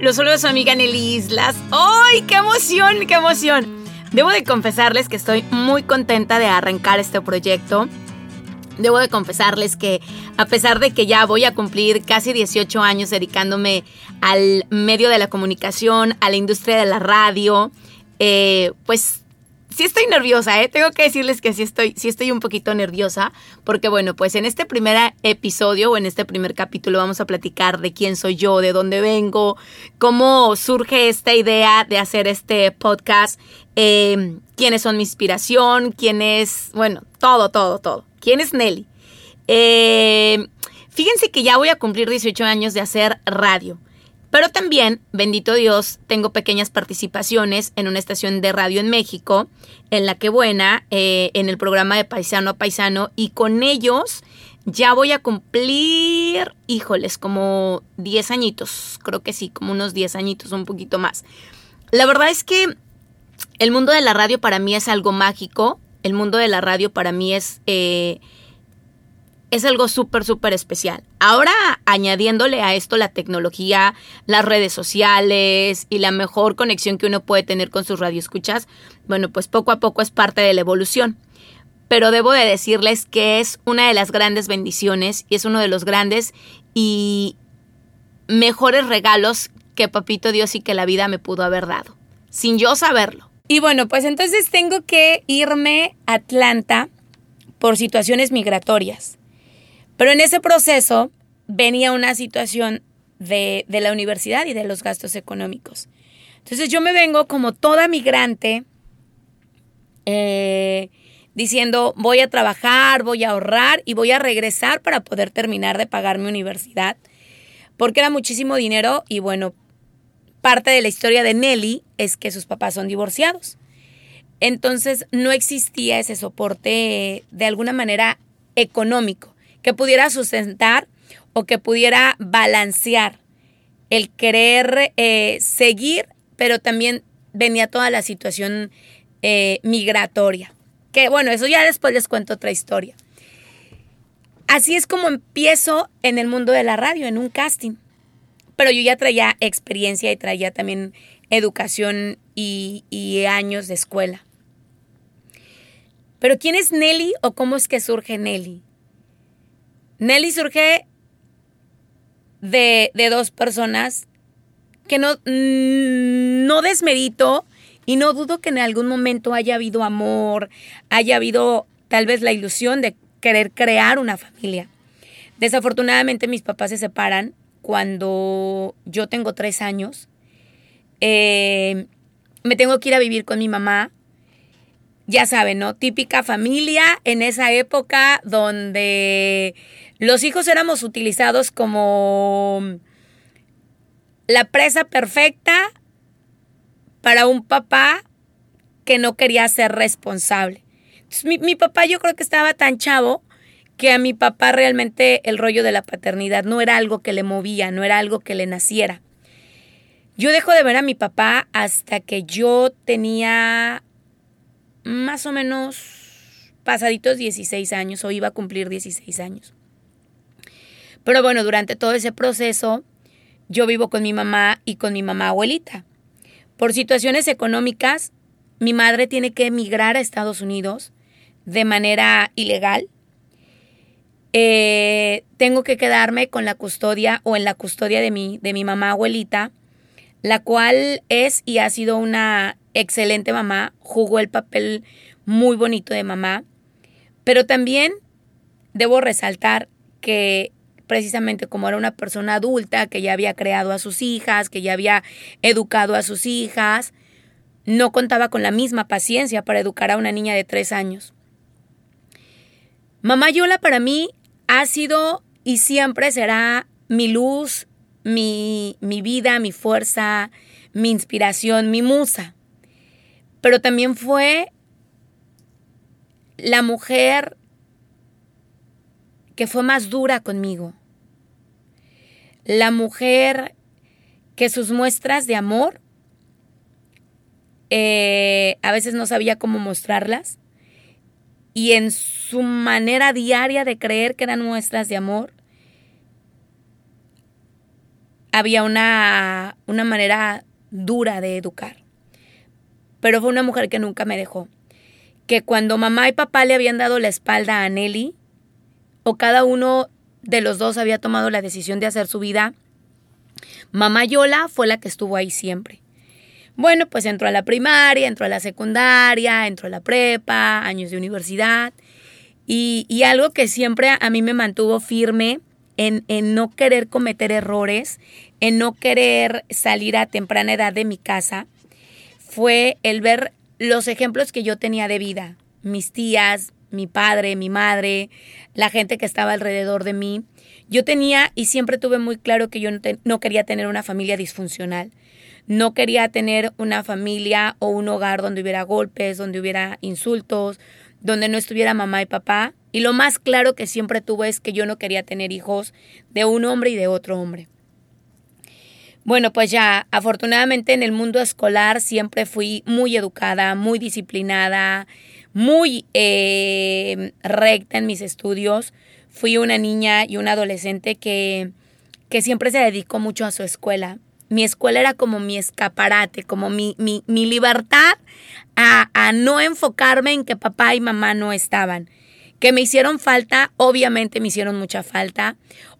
Los saludos a su amiga Nelly Islas. ¡Ay, qué emoción, qué emoción! Debo de confesarles que estoy muy contenta de arrancar este proyecto. Debo de confesarles que a pesar de que ya voy a cumplir casi 18 años dedicándome al medio de la comunicación, a la industria de la radio, eh, pues sí estoy nerviosa, ¿eh? Tengo que decirles que sí estoy, sí estoy un poquito nerviosa, porque bueno, pues en este primer episodio o en este primer capítulo vamos a platicar de quién soy yo, de dónde vengo, cómo surge esta idea de hacer este podcast, eh, quiénes son mi inspiración, quién es, bueno, todo, todo, todo. ¿Quién es Nelly? Eh, fíjense que ya voy a cumplir 18 años de hacer radio. Pero también, bendito Dios, tengo pequeñas participaciones en una estación de radio en México, en La Que Buena, eh, en el programa de Paisano a Paisano, y con ellos ya voy a cumplir, híjoles, como 10 añitos, creo que sí, como unos 10 añitos, un poquito más. La verdad es que el mundo de la radio para mí es algo mágico, el mundo de la radio para mí es... Eh, es algo súper, súper especial. Ahora añadiéndole a esto la tecnología, las redes sociales y la mejor conexión que uno puede tener con sus radioescuchas, bueno, pues poco a poco es parte de la evolución. Pero debo de decirles que es una de las grandes bendiciones y es uno de los grandes y mejores regalos que Papito Dios y que la vida me pudo haber dado, sin yo saberlo. Y bueno, pues entonces tengo que irme a Atlanta por situaciones migratorias. Pero en ese proceso venía una situación de, la universidad y de los gastos económicos. Entonces yo me vengo como toda migrante eh, diciendo voy a trabajar, voy a ahorrar y voy a regresar para poder terminar de pagar mi universidad. Porque era muchísimo dinero y bueno, parte de la historia de Nelly es que sus papás son divorciados. Entonces no existía ese soporte de alguna manera económico que pudiera sustentar o que pudiera balancear el querer eh, seguir, pero también venía toda la situación eh, migratoria. Que bueno, eso ya después les cuento otra historia. Así es como empiezo en el mundo de la radio, en un casting. Pero yo ya traía experiencia y traía también educación y, y años de escuela. Pero ¿quién es Nelly o cómo es que surge Nelly? Nelly surge de, dos personas que no, mm, no desmerito y no dudo que en algún momento haya habido amor, haya habido tal vez la ilusión de querer crear una familia. Desafortunadamente mis papás se separan cuando yo tengo tres años. Eh, me tengo que ir a vivir con mi mamá ya saben, ¿no? Típica familia en esa época donde los hijos éramos utilizados como la presa perfecta para un papá que no quería ser responsable. mi, mi papá yo creo que estaba tan chavo que a mi papá realmente el rollo de la paternidad no era algo que le movía, no era algo que le naciera. Yo dejo de ver a mi papá hasta que yo tenía más o menos pasaditos 16 años o iba a cumplir 16 años. Pero bueno, durante todo ese proceso yo vivo con mi mamá y con mi mamá abuelita. Por situaciones económicas, mi madre tiene que emigrar a Estados Unidos de manera ilegal. Eh, tengo que quedarme con la custodia o en la custodia de mi, de mi mamá abuelita, la cual es y ha sido una excelente mamá, jugó el papel muy bonito de mamá, pero también debo resaltar que precisamente como era una persona adulta, que ya había creado a sus hijas, que ya había educado a sus hijas, no contaba con la misma paciencia para educar a una niña de tres años. Mamá Yola para mí ha sido y siempre será mi luz, mi, mi vida, mi fuerza, mi inspiración, mi musa pero también fue la mujer que fue más dura conmigo. La mujer que sus muestras de amor eh, a veces no sabía cómo mostrarlas y en su manera diaria de creer que eran muestras de amor, había una, una manera dura de educar. Pero fue una mujer que nunca me dejó. Que cuando mamá y papá le habían dado la espalda a Nelly, o cada uno de los dos había tomado la decisión de hacer su vida, mamá Yola fue la que estuvo ahí siempre. Bueno, pues entró a la primaria, entró a la secundaria, entró a la prepa, años de universidad. Y, algo que siempre a mí me mantuvo firme en, no querer cometer errores, en no querer salir a temprana edad de mi casa, fue el ver los ejemplos que yo tenía de vida. Mis tías, mi padre, mi madre, la gente que estaba alrededor de mí. Yo tenía y siempre tuve muy claro que yo no, quería tener una familia disfuncional. No quería tener una familia o un hogar donde hubiera golpes, donde hubiera insultos, donde no estuviera mamá y papá. Y lo más claro que siempre tuve es que yo no quería tener hijos de un hombre y de otro hombre. Bueno, pues ya, afortunadamente en el mundo escolar siempre fui muy educada, muy disciplinada, muy eh, recta en mis estudios. Fui una niña y una adolescente que, que siempre se dedicó mucho a su escuela. Mi escuela era como mi escaparate, como mi, mi, mi libertad a, a no enfocarme en que papá y mamá no estaban. Que me hicieron falta, obviamente me hicieron mucha falta.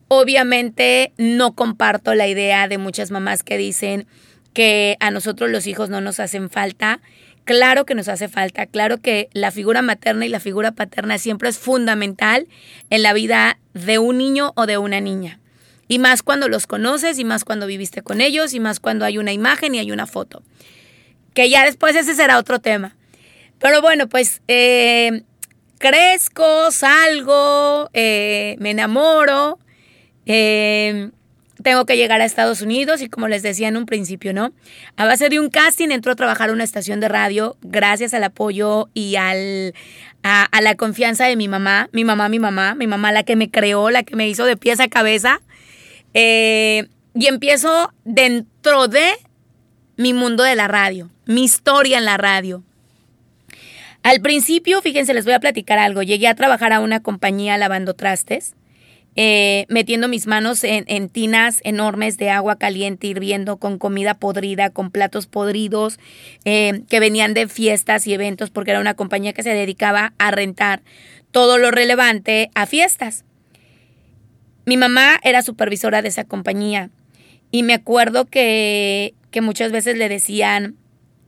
Obviamente no comparto la idea de muchas mamás que dicen que a nosotros los hijos no nos hacen falta. Claro que nos hace falta, claro que la figura materna y la figura paterna siempre es fundamental en la vida de un niño o de una niña. Y más cuando los conoces, y más cuando viviste con ellos, y más cuando hay una imagen y hay una foto. Que ya después ese será otro tema. Pero bueno, pues eh, crezco, salgo, eh, me enamoro. Eh, tengo que llegar a Estados Unidos y como les decía en un principio, ¿no? A base de un casting entró a trabajar en una estación de radio gracias al apoyo y al, a, la confianza de mi mamá, mi mamá, mi mamá, mi mamá la que me creó, la que me hizo de pies a cabeza. Eh, y empiezo dentro de mi mundo de la radio, mi historia en la radio. Al principio, fíjense, les voy a platicar algo. Llegué a trabajar a una compañía lavando trastes. Eh, metiendo mis manos en, tinas enormes de agua caliente hirviendo con comida podrida, con platos podridos eh, que venían de fiestas y eventos porque era una compañía que se dedicaba a rentar todo lo relevante a fiestas. Mi mamá era supervisora de esa compañía y me acuerdo que, que muchas veces le decían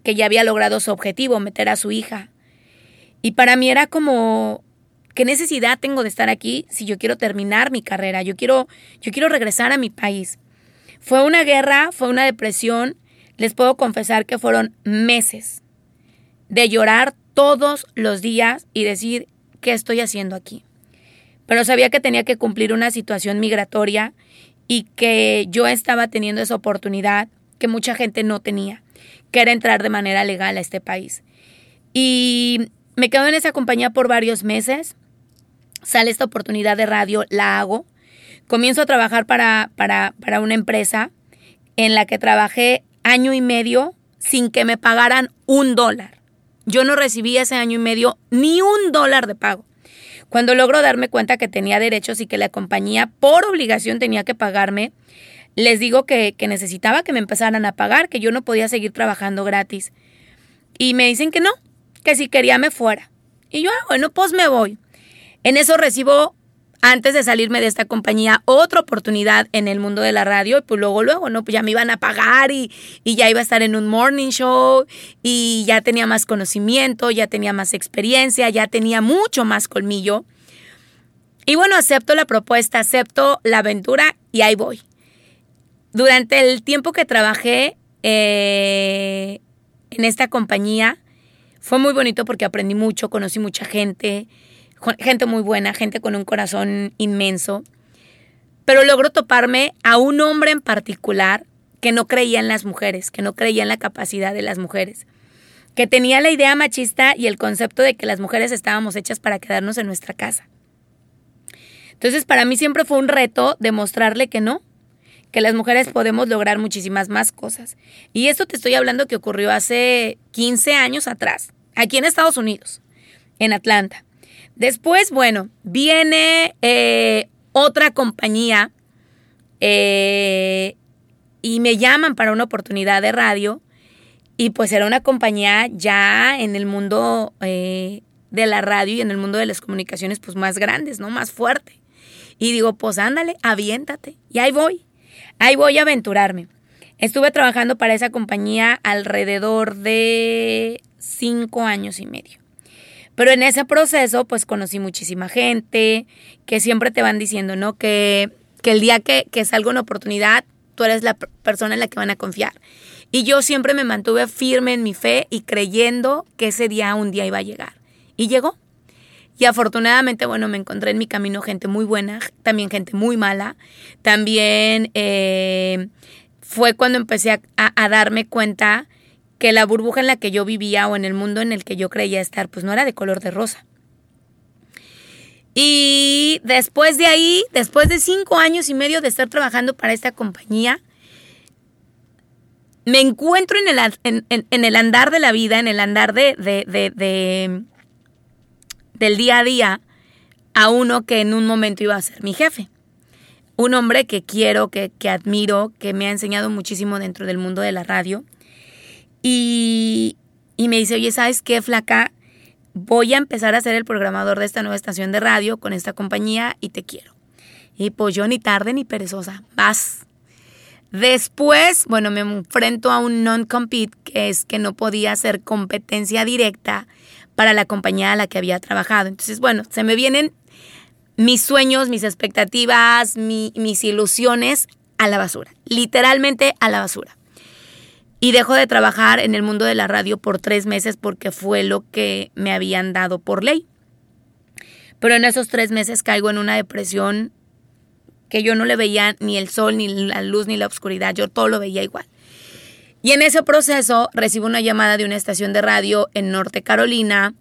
que ya había logrado su objetivo, meter a su hija. Y para mí era como, ¿Qué necesidad tengo de estar aquí si yo quiero terminar mi carrera? Yo quiero, yo quiero regresar a mi país. Fue una guerra, fue una depresión. Les puedo confesar que fueron meses de llorar todos los días y decir, ¿qué estoy haciendo aquí? Pero sabía que tenía que cumplir una situación migratoria y que yo estaba teniendo esa oportunidad que mucha gente no tenía, que era entrar de manera legal a este país. Y me quedo en esa compañía por varios meses sale esta oportunidad de radio, la hago. Comienzo a trabajar para, para, para una empresa en la que trabajé año y medio sin que me pagaran un dólar. Yo no recibí ese año y medio ni un dólar de pago. Cuando logro darme cuenta que tenía derechos y que la compañía por obligación tenía que pagarme, les digo que, que, necesitaba que me empezaran a pagar, que yo no podía seguir trabajando gratis. Y me dicen que no, que si quería me fuera. Y yo, ah, bueno, pues me voy. En eso recibo, antes de salirme de esta compañía, otra oportunidad en el mundo de la radio y pues luego, luego, ¿no? Pues ya me iban a pagar y, y ya iba a estar en un morning show y ya tenía más conocimiento, ya tenía más experiencia, ya tenía mucho más colmillo. Y bueno, acepto la propuesta, acepto la aventura y ahí voy. Durante el tiempo que trabajé eh, en esta compañía, fue muy bonito porque aprendí mucho, conocí mucha gente, gente muy buena, gente con un corazón inmenso, pero logro toparme a un hombre en particular que no creía en las mujeres, que no creía en la capacidad de las mujeres, que tenía la idea machista y el concepto de que las mujeres estábamos hechas para quedarnos en nuestra casa. Entonces para mí siempre fue un reto demostrarle que no, que las mujeres podemos lograr muchísimas más cosas. Y esto te estoy hablando que ocurrió hace 15 años atrás, aquí en Estados Unidos, en Atlanta. Después, bueno, viene eh, otra compañía eh, y me llaman para una oportunidad de radio y pues era una compañía ya en el mundo eh, de la radio y en el mundo de las comunicaciones pues más grandes, ¿no? Más fuerte. Y digo, pues ándale, aviéntate. Y ahí voy, ahí voy a aventurarme. Estuve trabajando para esa compañía alrededor de cinco años y medio. Pero en ese proceso, pues conocí muchísima gente que siempre te van diciendo, ¿no? Que, que el día que, que salga una oportunidad, tú eres la persona en la que van a confiar. Y yo siempre me mantuve firme en mi fe y creyendo que ese día un día iba a llegar. Y llegó. Y afortunadamente, bueno, me encontré en mi camino gente muy buena, también gente muy mala. También eh, fue cuando empecé a, a, darme cuenta que la burbuja en la que yo vivía o en el mundo en el que yo creía estar, pues no era de color de rosa. Y después de ahí, después de cinco años y medio de estar trabajando para esta compañía, me encuentro en el, andar de la vida, en el andar de, de, del día a día, a uno que en un momento iba a ser mi jefe. Un hombre que quiero, que, que admiro, que me ha enseñado muchísimo dentro del mundo de la radio. Y, me dice, oye, ¿sabes qué, flaca? Voy a empezar a ser el programador de esta nueva estación de radio con esta compañía y te quiero. Y pues yo ni tarde ni perezosa, vas. Después, bueno, me enfrento a un non-compete, que es que no podía hacer competencia directa para la compañía a la que había trabajado. Entonces, bueno, se me vienen mis sueños, mis expectativas, mis ilusiones a la basura, literalmente a la basura. Y dejo de trabajar en el mundo de la radio por tres meses porque fue lo que me habían dado por ley. Pero en esos tres meses caigo en una depresión que yo no le veía ni el sol, ni la luz, ni la oscuridad, yo todo lo veía igual. Y en ese proceso recibo una llamada de una estación de radio en Norte Carolina,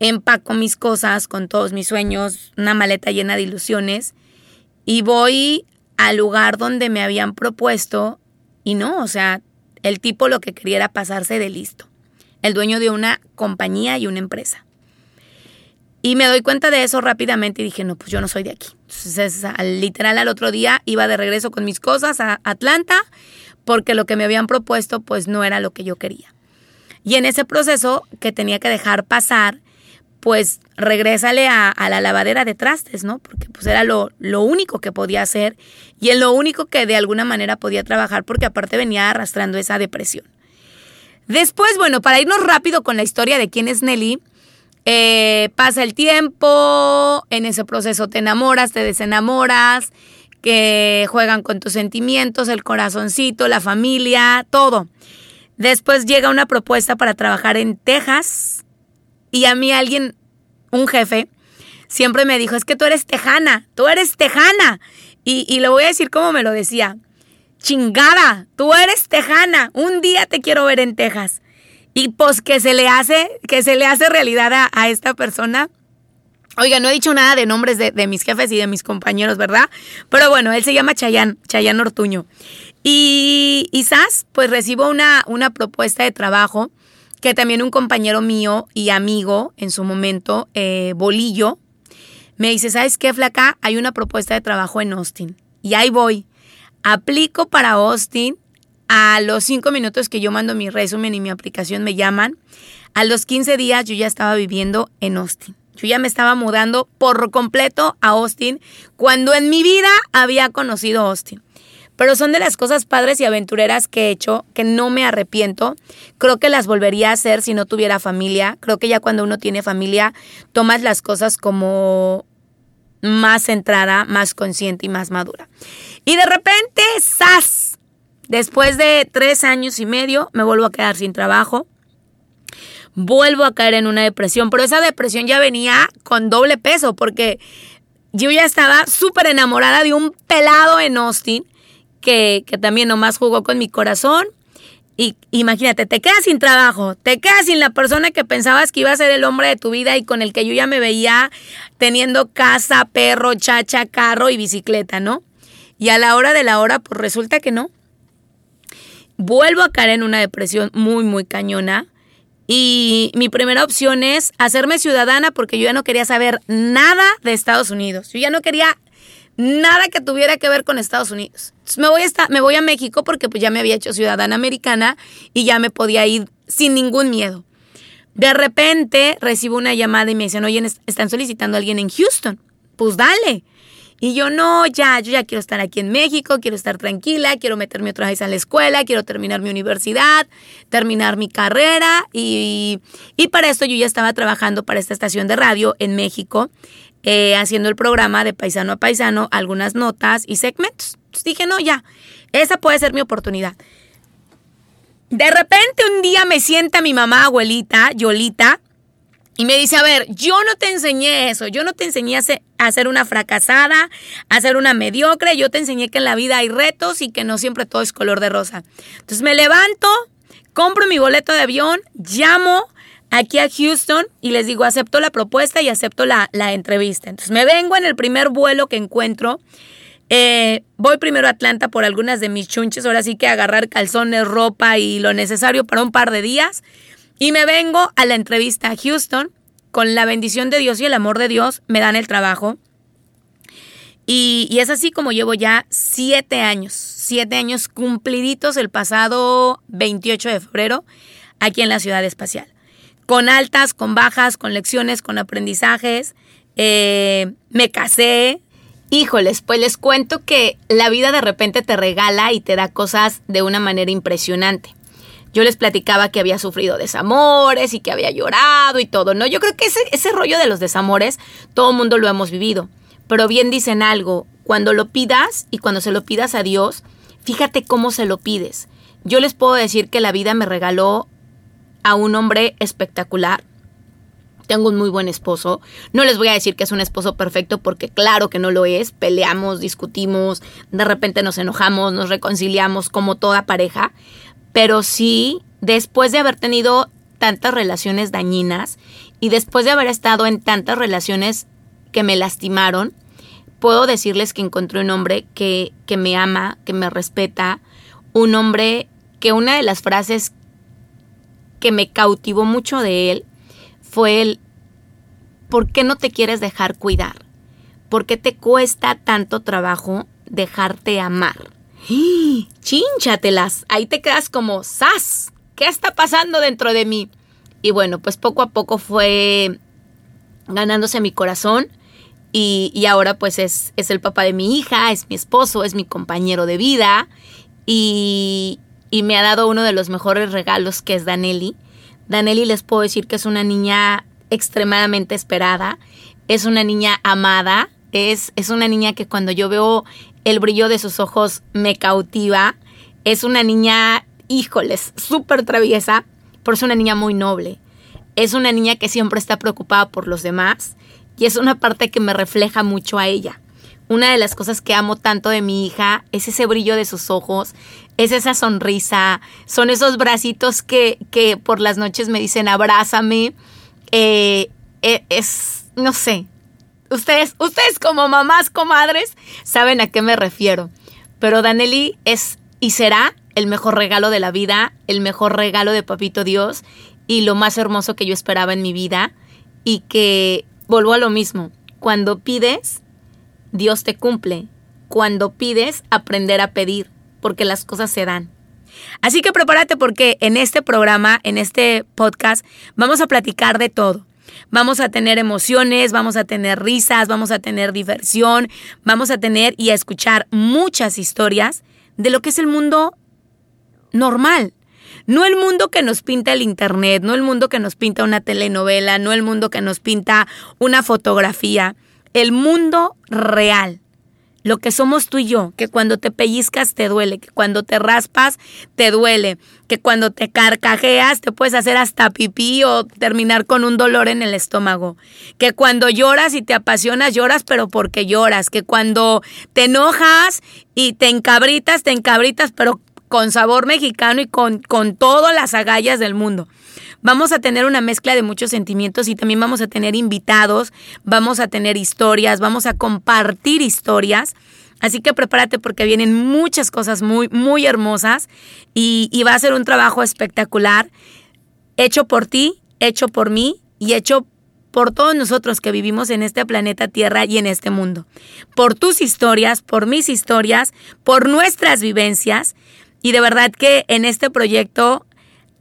empaco mis cosas con todos mis sueños, una maleta llena de ilusiones, y voy al lugar donde me habían propuesto, y no, o sea, el tipo lo que quería pasarse de listo, el dueño de una compañía y una empresa. Y me doy cuenta de eso rápidamente y dije, no, pues yo no soy de aquí. Entonces, al, literal, al otro día iba de regreso con mis cosas a Atlanta porque lo que me habían propuesto pues no era lo que yo quería. Y en ese proceso que tenía que dejar pasar, pues regrésale a, la lavadera de trastes, ¿no? Porque pues era lo, lo único que podía hacer y en lo único que de alguna manera podía trabajar porque aparte venía arrastrando esa depresión. Después, bueno, para irnos rápido con la historia de quién es Nelly, eh, pasa el tiempo, en ese proceso te enamoras, te desenamoras, que juegan con tus sentimientos, el corazoncito, la familia, todo. Después llega una propuesta para trabajar en Texas y a mí alguien, un jefe, siempre me dijo, es que tú eres tejana, tú eres tejana. Y, y lo voy a decir como me lo decía, chingada, tú eres tejana, un día te quiero ver en Texas. Y pues que se le hace, que se le hace realidad a, esta persona. Oiga, no he dicho nada de nombres de, mis jefes y de mis compañeros, ¿verdad? Pero bueno, él se llama Chayán, Chayán Ortuño. Y quizás, pues recibo una, una propuesta de trabajo que también un compañero mío y amigo en su momento, eh, Bolillo, me dice, ¿sabes qué, flaca? Hay una propuesta de trabajo en Austin. Y ahí voy. Aplico para Austin a los cinco minutos que yo mando mi resumen y mi aplicación me llaman, a los 15 días yo ya estaba viviendo en Austin. Yo ya me estaba mudando por completo a Austin cuando en mi vida había conocido Austin. Pero son de las cosas padres y aventureras que he hecho que no me arrepiento. Creo que las volvería a hacer si no tuviera familia. Creo que ya cuando uno tiene familia tomas las cosas como más centrada, más consciente y más madura. Y de repente, ¡zas! Después de tres años y medio me vuelvo a quedar sin trabajo. Vuelvo a caer en una depresión, pero esa depresión ya venía con doble peso porque yo ya estaba súper enamorada de un pelado en Austin que, que también nomás jugó con mi corazón. Y imagínate, te quedas sin trabajo, te quedas sin la persona que pensabas que iba a ser el hombre de tu vida y con el que yo ya me veía teniendo casa, perro, chacha, carro y bicicleta, ¿no? Y a la hora de la hora, pues resulta que no vuelvo a caer en una depresión muy, muy cañona. Y mi primera opción es hacerme ciudadana porque yo ya no quería saber nada de Estados Unidos. Yo ya no quería nada que tuviera que ver con Estados Unidos. Me voy, a me voy a México porque pues ya me había hecho ciudadana americana y ya me podía ir sin ningún miedo. De repente recibo una llamada y me dicen, oye, están solicitando a alguien en Houston. Pues dale. Y yo no, ya, yo ya quiero estar aquí en México, quiero estar tranquila, quiero meterme otra vez a la escuela, quiero terminar mi universidad, terminar mi carrera y, y para esto yo ya estaba trabajando para esta estación de radio en México, eh, haciendo el programa de paisano a paisano, algunas notas y segmentos. Entonces dije, no, ya, esa puede ser mi oportunidad. De repente un día me sienta mi mamá abuelita, Yolita, y me dice, a ver, yo no te enseñé eso, yo no te enseñé a ser una fracasada, a ser una mediocre, yo te enseñé que en la vida hay retos y que no siempre todo es color de rosa. Entonces me levanto, compro mi boleto de avión, llamo aquí a Houston y les digo, acepto la propuesta y acepto la, la entrevista. Entonces me vengo en el primer vuelo que encuentro eh, voy primero a Atlanta por algunas de mis chunches, ahora sí que agarrar calzones, ropa y lo necesario para un par de días. Y me vengo a la entrevista a Houston. Con la bendición de Dios y el amor de Dios me dan el trabajo. Y, es así como llevo ya siete años, siete años cumpliditos el pasado 28 de febrero aquí en la ciudad espacial. Con altas, con bajas, con lecciones, con aprendizajes. Eh, me casé, Híjoles, pues les cuento que la vida de repente te regala y te da cosas de una manera impresionante. Yo les platicaba que había sufrido desamores y que había llorado y todo, ¿no? Yo creo que ese, ese rollo de los desamores, todo mundo lo hemos vivido. Pero bien dicen algo, cuando lo pidas y cuando se lo pidas a Dios, fíjate cómo se lo pides. Yo les puedo decir que la vida me regaló a un hombre espectacular, tengo un muy buen esposo. No les voy a decir que es un esposo perfecto porque claro que no lo es. Peleamos, discutimos, de repente nos enojamos, nos reconciliamos como toda pareja. Pero sí, después de haber tenido tantas relaciones dañinas y después de haber estado en tantas relaciones que me lastimaron, puedo decirles que encontré un hombre que, que me ama, que me respeta, un hombre que una de las frases que me cautivó mucho de él fue el ¿por qué no te quieres dejar cuidar? ¿Por qué te cuesta tanto trabajo dejarte amar? ¡Chínchatelas! Ahí te quedas como ¡Sas! ¿Qué está pasando dentro de mí? Y bueno, pues poco a poco fue ganándose mi corazón. Y, y, ahora pues es, es, el papá de mi hija, es mi esposo, es mi compañero de vida y, y, me ha dado uno de los mejores regalos que es Danelli. Danelli les puedo decir que es una niña extremadamente esperada, es una niña amada, es, es una niña que cuando yo veo el brillo de sus ojos me cautiva, es una niña, híjoles, súper traviesa, pero es una niña muy noble, es una niña que siempre está preocupada por los demás y es una parte que me refleja mucho a ella. Una de las cosas que amo tanto de mi hija es ese brillo de sus ojos, es esa sonrisa, son esos bracitos que, que por las noches me dicen abrázame. Eh, eh, es, no sé, ustedes, ustedes como mamás, comadres, saben a qué me refiero. Pero Danelli es y será el mejor regalo de la vida, el mejor regalo de Papito Dios y lo más hermoso que yo esperaba en mi vida. Y que vuelvo a lo mismo, cuando pides, Dios te cumple. Cuando pides, aprender a pedir porque las cosas se dan. Así que prepárate porque en este programa, en este podcast, vamos a platicar de todo. Vamos a tener emociones, vamos a tener risas, vamos a tener diversión, vamos a tener y a escuchar muchas historias de lo que es el mundo normal. No el mundo que nos pinta el Internet, no el mundo que nos pinta una telenovela, no el mundo que nos pinta una fotografía, el mundo real lo que somos tú y yo, que cuando te pellizcas te duele, que cuando te raspas te duele, que cuando te carcajeas te puedes hacer hasta pipí o terminar con un dolor en el estómago, que cuando lloras y te apasionas lloras pero porque lloras, que cuando te enojas y te encabritas, te encabritas pero con sabor mexicano y con, con todas las agallas del mundo. Vamos a tener una mezcla de muchos sentimientos y también vamos a tener invitados, vamos a tener historias, vamos a compartir historias. Así que prepárate porque vienen muchas cosas muy, muy hermosas y, va a ser un trabajo espectacular, hecho por ti, hecho por mí y hecho por todos nosotros que vivimos en este planeta Tierra y en este mundo. Por tus historias, por mis historias, por nuestras vivencias. Y de verdad que en este proyecto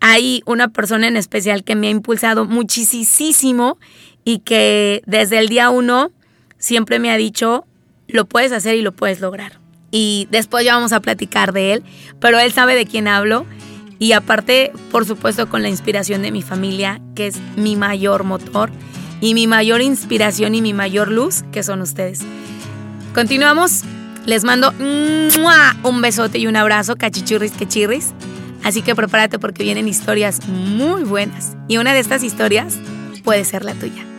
hay una persona en especial que me ha impulsado muchísimo y que desde el día uno siempre me ha dicho, lo puedes hacer y lo puedes lograr. Y después ya vamos a platicar de él, pero él sabe de quién hablo. Y aparte, por supuesto, con la inspiración de mi familia, que es mi mayor motor y mi mayor inspiración y mi mayor luz, que son ustedes. Continuamos. Les mando un besote y un abrazo, cachichurris, quechirris. Así que prepárate porque vienen historias muy buenas. Y una de estas historias puede ser la tuya.